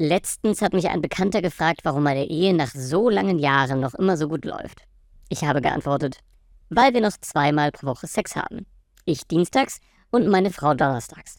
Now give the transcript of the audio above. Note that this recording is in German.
Letztens hat mich ein Bekannter gefragt, warum meine Ehe nach so langen Jahren noch immer so gut läuft. Ich habe geantwortet, weil wir noch zweimal pro Woche Sex haben. Ich dienstags und meine Frau donnerstags.